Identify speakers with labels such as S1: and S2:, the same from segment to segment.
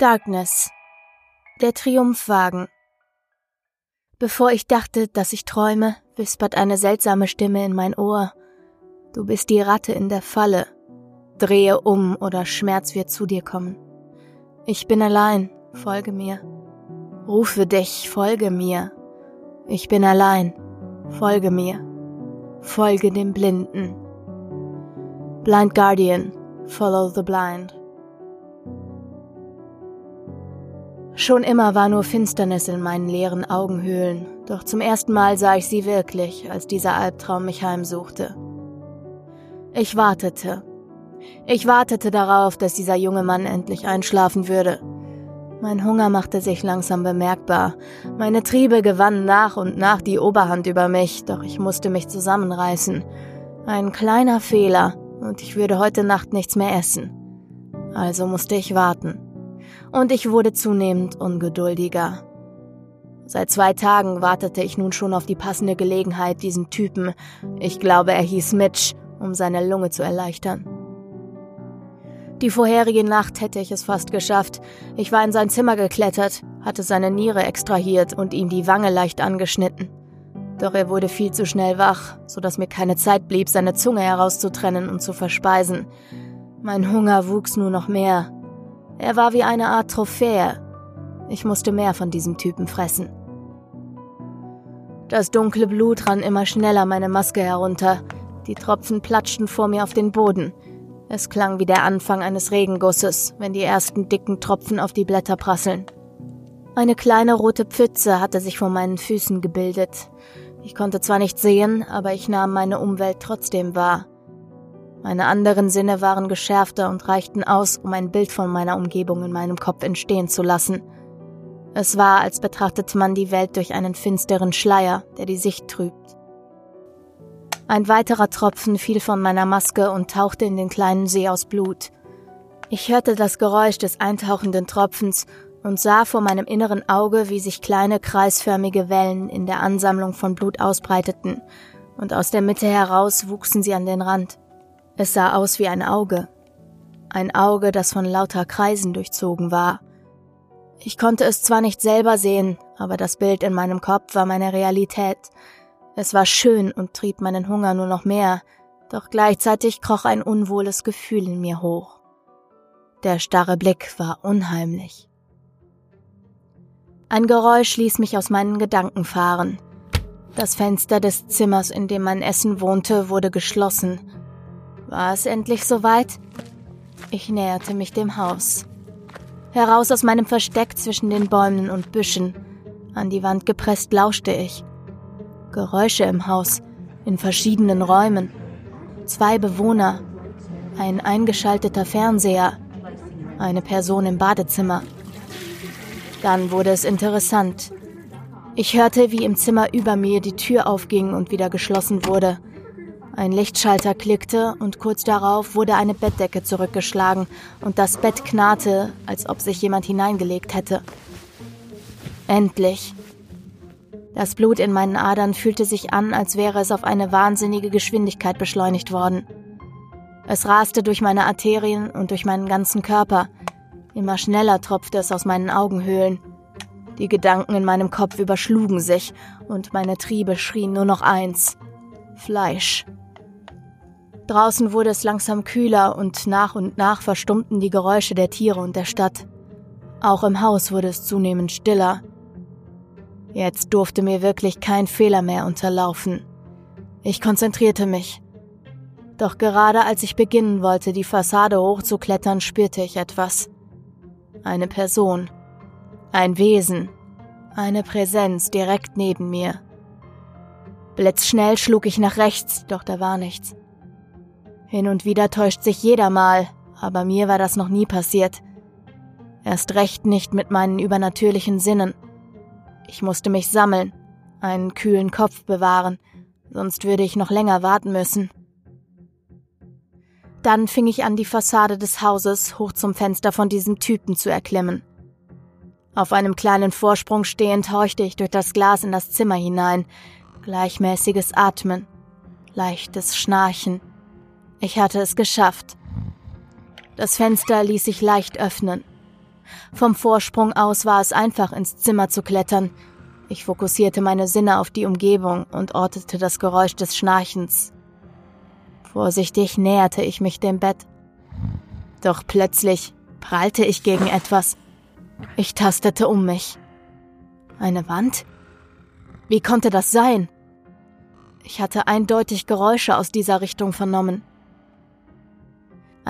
S1: Darkness. Der Triumphwagen. Bevor ich dachte, dass ich träume, wispert eine seltsame Stimme in mein Ohr. Du bist die Ratte in der Falle. Drehe um oder Schmerz wird zu dir kommen. Ich bin allein, folge mir. Rufe dich, folge mir. Ich bin allein, folge mir. Folge dem Blinden. Blind Guardian, follow the blind. Schon immer war nur Finsternis in meinen leeren Augenhöhlen, doch zum ersten Mal sah ich sie wirklich, als dieser Albtraum mich heimsuchte. Ich wartete. Ich wartete darauf, dass dieser junge Mann endlich einschlafen würde. Mein Hunger machte sich langsam bemerkbar. Meine Triebe gewannen nach und nach die Oberhand über mich, doch ich musste mich zusammenreißen. Ein kleiner Fehler, und ich würde heute Nacht nichts mehr essen. Also musste ich warten und ich wurde zunehmend ungeduldiger. Seit zwei Tagen wartete ich nun schon auf die passende Gelegenheit, diesen Typen, ich glaube er hieß Mitch, um seine Lunge zu erleichtern. Die vorherige Nacht hätte ich es fast geschafft. Ich war in sein Zimmer geklettert, hatte seine Niere extrahiert und ihm die Wange leicht angeschnitten. Doch er wurde viel zu schnell wach, so dass mir keine Zeit blieb, seine Zunge herauszutrennen und zu verspeisen. Mein Hunger wuchs nur noch mehr, er war wie eine Art Trophäe. Ich musste mehr von diesem Typen fressen. Das dunkle Blut rann immer schneller meine Maske herunter. Die Tropfen platschten vor mir auf den Boden. Es klang wie der Anfang eines Regengusses, wenn die ersten dicken Tropfen auf die Blätter prasseln. Eine kleine rote Pfütze hatte sich vor meinen Füßen gebildet. Ich konnte zwar nicht sehen, aber ich nahm meine Umwelt trotzdem wahr. Meine anderen Sinne waren geschärfter und reichten aus, um ein Bild von meiner Umgebung in meinem Kopf entstehen zu lassen. Es war, als betrachtete man die Welt durch einen finsteren Schleier, der die Sicht trübt. Ein weiterer Tropfen fiel von meiner Maske und tauchte in den kleinen See aus Blut. Ich hörte das Geräusch des eintauchenden Tropfens und sah vor meinem inneren Auge, wie sich kleine kreisförmige Wellen in der Ansammlung von Blut ausbreiteten, und aus der Mitte heraus wuchsen sie an den Rand. Es sah aus wie ein Auge. Ein Auge, das von lauter Kreisen durchzogen war. Ich konnte es zwar nicht selber sehen, aber das Bild in meinem Kopf war meine Realität. Es war schön und trieb meinen Hunger nur noch mehr, doch gleichzeitig kroch ein unwohles Gefühl in mir hoch. Der starre Blick war unheimlich. Ein Geräusch ließ mich aus meinen Gedanken fahren. Das Fenster des Zimmers, in dem mein Essen wohnte, wurde geschlossen war es endlich soweit? Ich näherte mich dem Haus. Heraus aus meinem Versteck zwischen den Bäumen und Büschen. An die Wand gepresst lauschte ich. Geräusche im Haus, in verschiedenen Räumen. Zwei Bewohner, ein eingeschalteter Fernseher, eine Person im Badezimmer. Dann wurde es interessant. Ich hörte, wie im Zimmer über mir die Tür aufging und wieder geschlossen wurde. Ein Lichtschalter klickte und kurz darauf wurde eine Bettdecke zurückgeschlagen und das Bett knarrte, als ob sich jemand hineingelegt hätte. Endlich. Das Blut in meinen Adern fühlte sich an, als wäre es auf eine wahnsinnige Geschwindigkeit beschleunigt worden. Es raste durch meine Arterien und durch meinen ganzen Körper. Immer schneller tropfte es aus meinen Augenhöhlen. Die Gedanken in meinem Kopf überschlugen sich und meine Triebe schrien nur noch eins. Fleisch. Draußen wurde es langsam kühler und nach und nach verstummten die Geräusche der Tiere und der Stadt. Auch im Haus wurde es zunehmend stiller. Jetzt durfte mir wirklich kein Fehler mehr unterlaufen. Ich konzentrierte mich. Doch gerade als ich beginnen wollte, die Fassade hochzuklettern, spürte ich etwas. Eine Person. Ein Wesen. Eine Präsenz direkt neben mir. Blitzschnell schlug ich nach rechts, doch da war nichts. Hin und wieder täuscht sich jeder mal, aber mir war das noch nie passiert. Erst recht nicht mit meinen übernatürlichen Sinnen. Ich musste mich sammeln, einen kühlen Kopf bewahren, sonst würde ich noch länger warten müssen. Dann fing ich an, die Fassade des Hauses hoch zum Fenster von diesem Typen zu erklimmen. Auf einem kleinen Vorsprung stehend horchte ich durch das Glas in das Zimmer hinein, gleichmäßiges Atmen, leichtes Schnarchen, ich hatte es geschafft. Das Fenster ließ sich leicht öffnen. Vom Vorsprung aus war es einfach, ins Zimmer zu klettern. Ich fokussierte meine Sinne auf die Umgebung und ortete das Geräusch des Schnarchens. Vorsichtig näherte ich mich dem Bett. Doch plötzlich prallte ich gegen etwas. Ich tastete um mich. Eine Wand? Wie konnte das sein? Ich hatte eindeutig Geräusche aus dieser Richtung vernommen.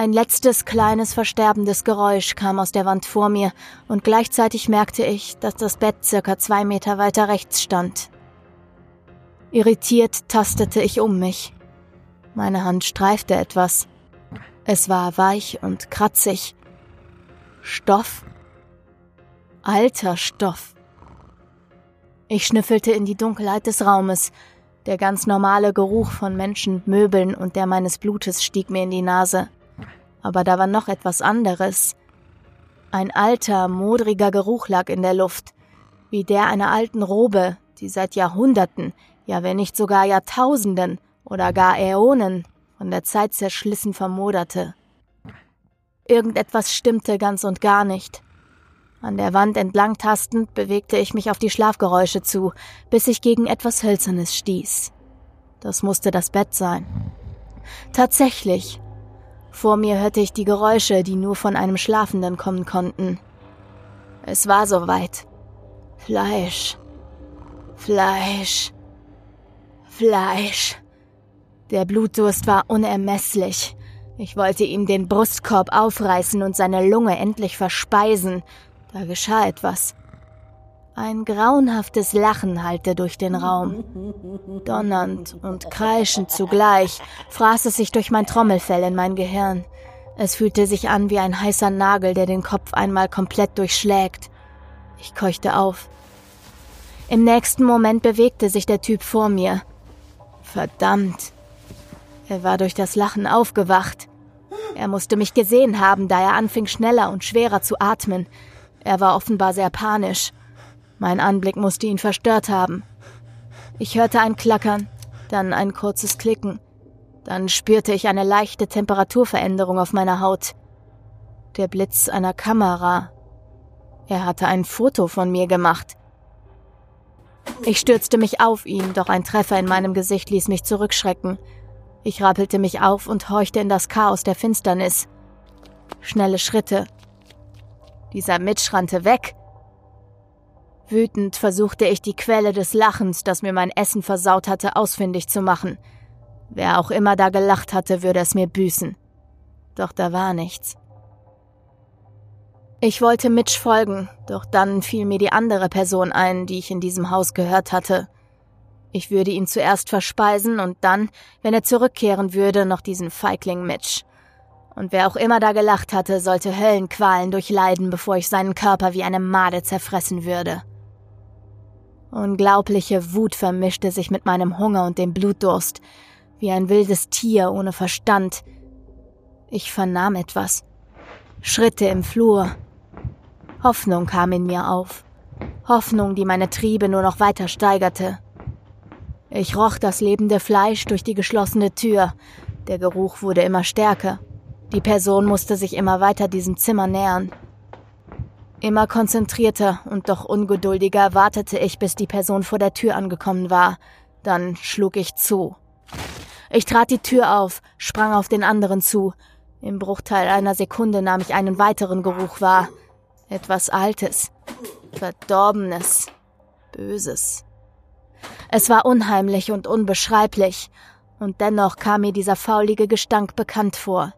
S1: Ein letztes kleines versterbendes Geräusch kam aus der Wand vor mir, und gleichzeitig merkte ich, dass das Bett circa zwei Meter weiter rechts stand. Irritiert tastete ich um mich. Meine Hand streifte etwas. Es war weich und kratzig. Stoff. Alter Stoff. Ich schnüffelte in die Dunkelheit des Raumes. Der ganz normale Geruch von Menschen, Möbeln und der meines Blutes stieg mir in die Nase. Aber da war noch etwas anderes. Ein alter, modriger Geruch lag in der Luft, wie der einer alten Robe, die seit Jahrhunderten, ja wenn nicht sogar Jahrtausenden oder gar Äonen von der Zeit zerschlissen vermoderte. Irgendetwas stimmte ganz und gar nicht. An der Wand entlang tastend bewegte ich mich auf die Schlafgeräusche zu, bis ich gegen etwas Hölzernes stieß. Das musste das Bett sein. Tatsächlich. Vor mir hörte ich die Geräusche, die nur von einem Schlafenden kommen konnten. Es war soweit. Fleisch. Fleisch. Fleisch. Der Blutdurst war unermesslich. Ich wollte ihm den Brustkorb aufreißen und seine Lunge endlich verspeisen, da geschah etwas. Ein grauenhaftes Lachen hallte durch den Raum. Donnernd und kreischend zugleich fraß es sich durch mein Trommelfell in mein Gehirn. Es fühlte sich an wie ein heißer Nagel, der den Kopf einmal komplett durchschlägt. Ich keuchte auf. Im nächsten Moment bewegte sich der Typ vor mir. Verdammt. Er war durch das Lachen aufgewacht. Er musste mich gesehen haben, da er anfing schneller und schwerer zu atmen. Er war offenbar sehr panisch. Mein Anblick musste ihn verstört haben. Ich hörte ein Klackern, dann ein kurzes Klicken. Dann spürte ich eine leichte Temperaturveränderung auf meiner Haut. Der Blitz einer Kamera. Er hatte ein Foto von mir gemacht. Ich stürzte mich auf ihn, doch ein Treffer in meinem Gesicht ließ mich zurückschrecken. Ich rappelte mich auf und horchte in das Chaos der Finsternis. Schnelle Schritte, dieser Mitch rannte weg. Wütend versuchte ich die Quelle des Lachens, das mir mein Essen versaut hatte, ausfindig zu machen. Wer auch immer da gelacht hatte, würde es mir büßen. Doch da war nichts. Ich wollte Mitch folgen, doch dann fiel mir die andere Person ein, die ich in diesem Haus gehört hatte. Ich würde ihn zuerst verspeisen und dann, wenn er zurückkehren würde, noch diesen Feigling Mitch. Und wer auch immer da gelacht hatte, sollte Höllenqualen durchleiden, bevor ich seinen Körper wie eine Made zerfressen würde. Unglaubliche Wut vermischte sich mit meinem Hunger und dem Blutdurst, wie ein wildes Tier ohne Verstand. Ich vernahm etwas. Schritte im Flur. Hoffnung kam in mir auf. Hoffnung, die meine Triebe nur noch weiter steigerte. Ich roch das lebende Fleisch durch die geschlossene Tür. Der Geruch wurde immer stärker. Die Person musste sich immer weiter diesem Zimmer nähern. Immer konzentrierter und doch ungeduldiger wartete ich, bis die Person vor der Tür angekommen war. Dann schlug ich zu. Ich trat die Tür auf, sprang auf den anderen zu. Im Bruchteil einer Sekunde nahm ich einen weiteren Geruch wahr. Etwas Altes, Verdorbenes, Böses. Es war unheimlich und unbeschreiblich, und dennoch kam mir dieser faulige Gestank bekannt vor.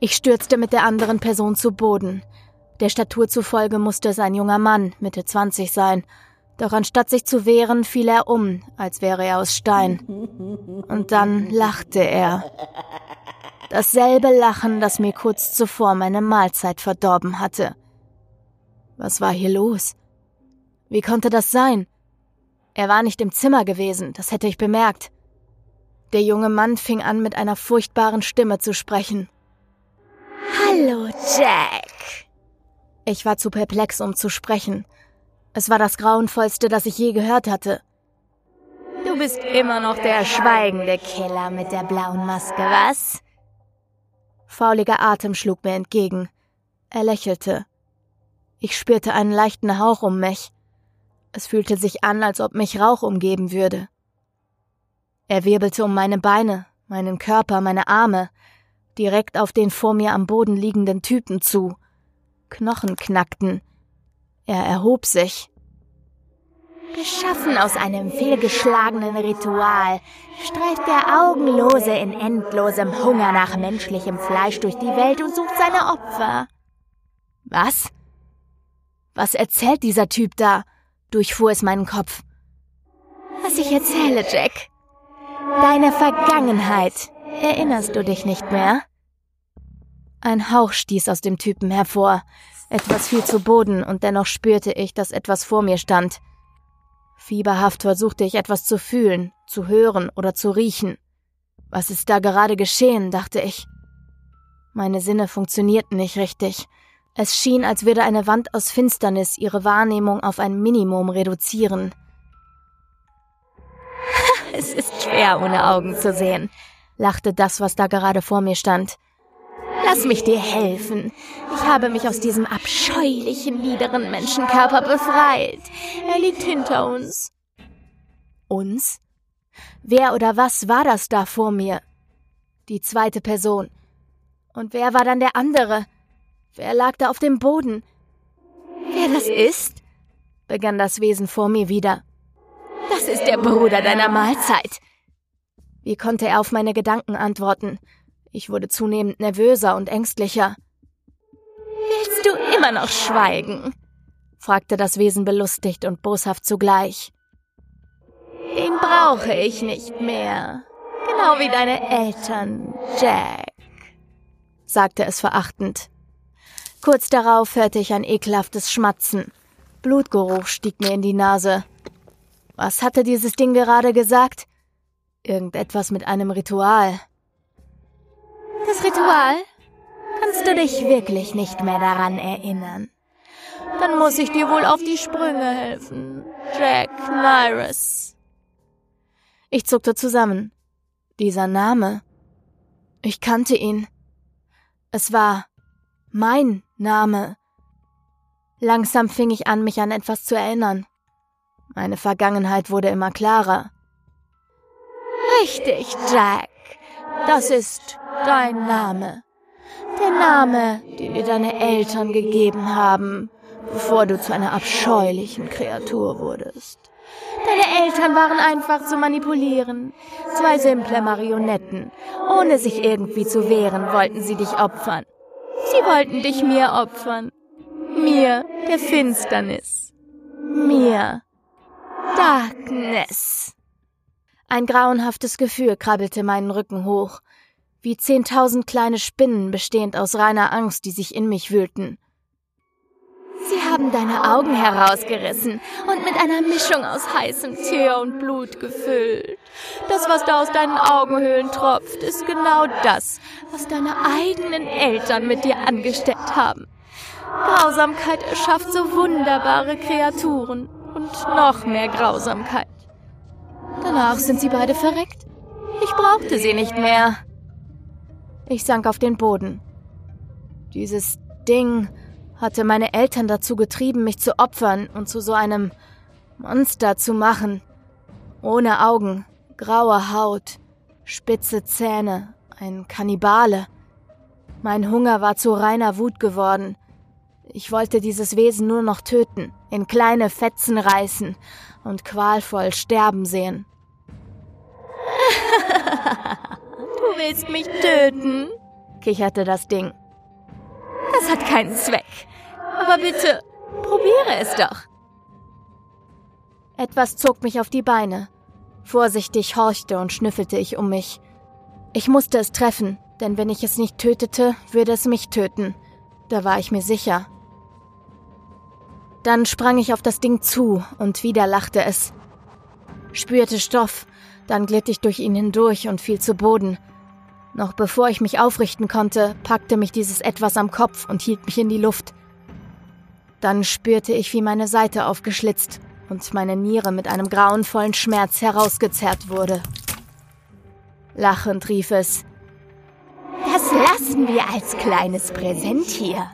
S1: Ich stürzte mit der anderen Person zu Boden. Der Statur zufolge musste es ein junger Mann, Mitte 20 sein. Doch anstatt sich zu wehren, fiel er um, als wäre er aus Stein. Und dann lachte er. Dasselbe Lachen, das mir kurz zuvor meine Mahlzeit verdorben hatte. Was war hier los? Wie konnte das sein? Er war nicht im Zimmer gewesen, das hätte ich bemerkt. Der junge Mann fing an, mit einer furchtbaren Stimme zu sprechen.
S2: Hallo, Jack.
S1: Ich war zu perplex, um zu sprechen. Es war das Grauenvollste, das ich je gehört hatte.
S2: Du bist immer noch der schweigende Killer mit der blauen Maske, was?
S1: Fauliger Atem schlug mir entgegen. Er lächelte. Ich spürte einen leichten Hauch um mich. Es fühlte sich an, als ob mich Rauch umgeben würde. Er wirbelte um meine Beine, meinen Körper, meine Arme, direkt auf den vor mir am Boden liegenden Typen zu. Knochen knackten. Er erhob sich.
S2: Geschaffen aus einem fehlgeschlagenen Ritual, streift der Augenlose in endlosem Hunger nach menschlichem Fleisch durch die Welt und sucht seine Opfer.
S1: Was? Was erzählt dieser Typ da? durchfuhr es meinen Kopf.
S2: Was ich erzähle, Jack. Deine Vergangenheit. Erinnerst du dich nicht mehr?
S1: Ein Hauch stieß aus dem Typen hervor. Etwas fiel zu Boden und dennoch spürte ich, dass etwas vor mir stand. Fieberhaft versuchte ich etwas zu fühlen, zu hören oder zu riechen. Was ist da gerade geschehen, dachte ich. Meine Sinne funktionierten nicht richtig. Es schien, als würde eine Wand aus Finsternis ihre Wahrnehmung auf ein Minimum reduzieren.
S2: es ist schwer, ohne Augen zu sehen, lachte das, was da gerade vor mir stand. Lass mich dir helfen. Ich habe mich aus diesem abscheulichen, niederen Menschenkörper befreit. Er liegt hinter uns.
S1: Uns? Wer oder was war das da vor mir? Die zweite Person. Und wer war dann der andere? Wer lag da auf dem Boden?
S2: Wer das ist? begann das Wesen vor mir wieder. Das ist der Bruder deiner Mahlzeit.
S1: Wie konnte er auf meine Gedanken antworten? Ich wurde zunehmend nervöser und ängstlicher.
S2: Willst du immer noch schweigen? fragte das Wesen belustigt und boshaft zugleich. Den brauche ich nicht mehr. Genau wie deine Eltern, Jack, sagte es verachtend.
S1: Kurz darauf hörte ich ein ekelhaftes Schmatzen. Blutgeruch stieg mir in die Nase. Was hatte dieses Ding gerade gesagt? Irgendetwas mit einem Ritual.
S2: Das Ritual? Kannst du dich wirklich nicht mehr daran erinnern? Dann muss ich dir wohl auf die Sprünge helfen. Jack Nyrus.
S1: Ich zuckte zusammen. Dieser Name. Ich kannte ihn. Es war mein Name. Langsam fing ich an, mich an etwas zu erinnern. Meine Vergangenheit wurde immer klarer.
S2: Richtig, Jack. Das ist dein Name. Der Name, den dir deine Eltern gegeben haben, bevor du zu einer abscheulichen Kreatur wurdest. Deine Eltern waren einfach zu manipulieren. Zwei simple Marionetten. Ohne sich irgendwie zu wehren, wollten sie dich opfern. Sie wollten dich mir opfern. Mir, der Finsternis. Mir. Darkness.
S1: Ein grauenhaftes Gefühl krabbelte meinen Rücken hoch, wie zehntausend kleine Spinnen bestehend aus reiner Angst, die sich in mich wühlten.
S2: Sie haben deine Augen herausgerissen und mit einer Mischung aus heißem Teer und Blut gefüllt. Das, was da aus deinen Augenhöhlen tropft, ist genau das, was deine eigenen Eltern mit dir angestellt haben. Grausamkeit erschafft so wunderbare Kreaturen und noch mehr Grausamkeit. Danach sind sie beide verreckt. Ich brauchte sie nicht mehr.
S1: Ich sank auf den Boden. Dieses Ding hatte meine Eltern dazu getrieben, mich zu opfern und zu so einem Monster zu machen. Ohne Augen, graue Haut, spitze Zähne, ein Kannibale. Mein Hunger war zu reiner Wut geworden. Ich wollte dieses Wesen nur noch töten, in kleine Fetzen reißen und qualvoll sterben sehen.
S2: du willst mich töten? kicherte das Ding. Das hat keinen Zweck. Aber bitte, probiere es doch.
S1: Etwas zog mich auf die Beine. Vorsichtig horchte und schnüffelte ich um mich. Ich musste es treffen, denn wenn ich es nicht tötete, würde es mich töten. Da war ich mir sicher. Dann sprang ich auf das Ding zu und wieder lachte es. Spürte Stoff, dann glitt ich durch ihn hindurch und fiel zu Boden. Noch bevor ich mich aufrichten konnte, packte mich dieses Etwas am Kopf und hielt mich in die Luft. Dann spürte ich, wie meine Seite aufgeschlitzt und meine Niere mit einem grauenvollen Schmerz herausgezerrt wurde. Lachend rief es.
S2: Das lassen wir als kleines Präsent hier.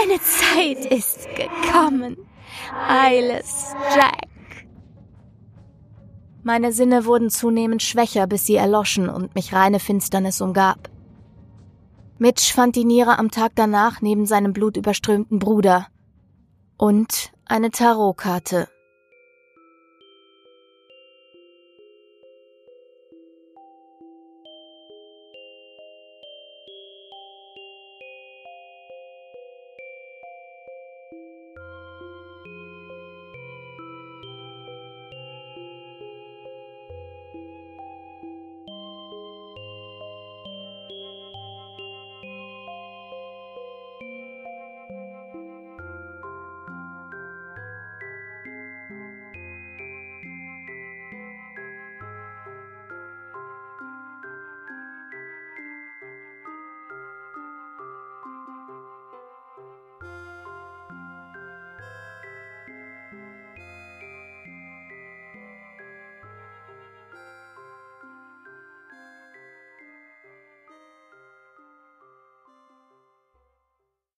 S2: Deine Zeit ist gekommen. Eyeless Jack.
S1: Meine Sinne wurden zunehmend schwächer, bis sie erloschen und mich reine Finsternis umgab. Mitch fand die Niere am Tag danach neben seinem blutüberströmten Bruder. Und eine Tarotkarte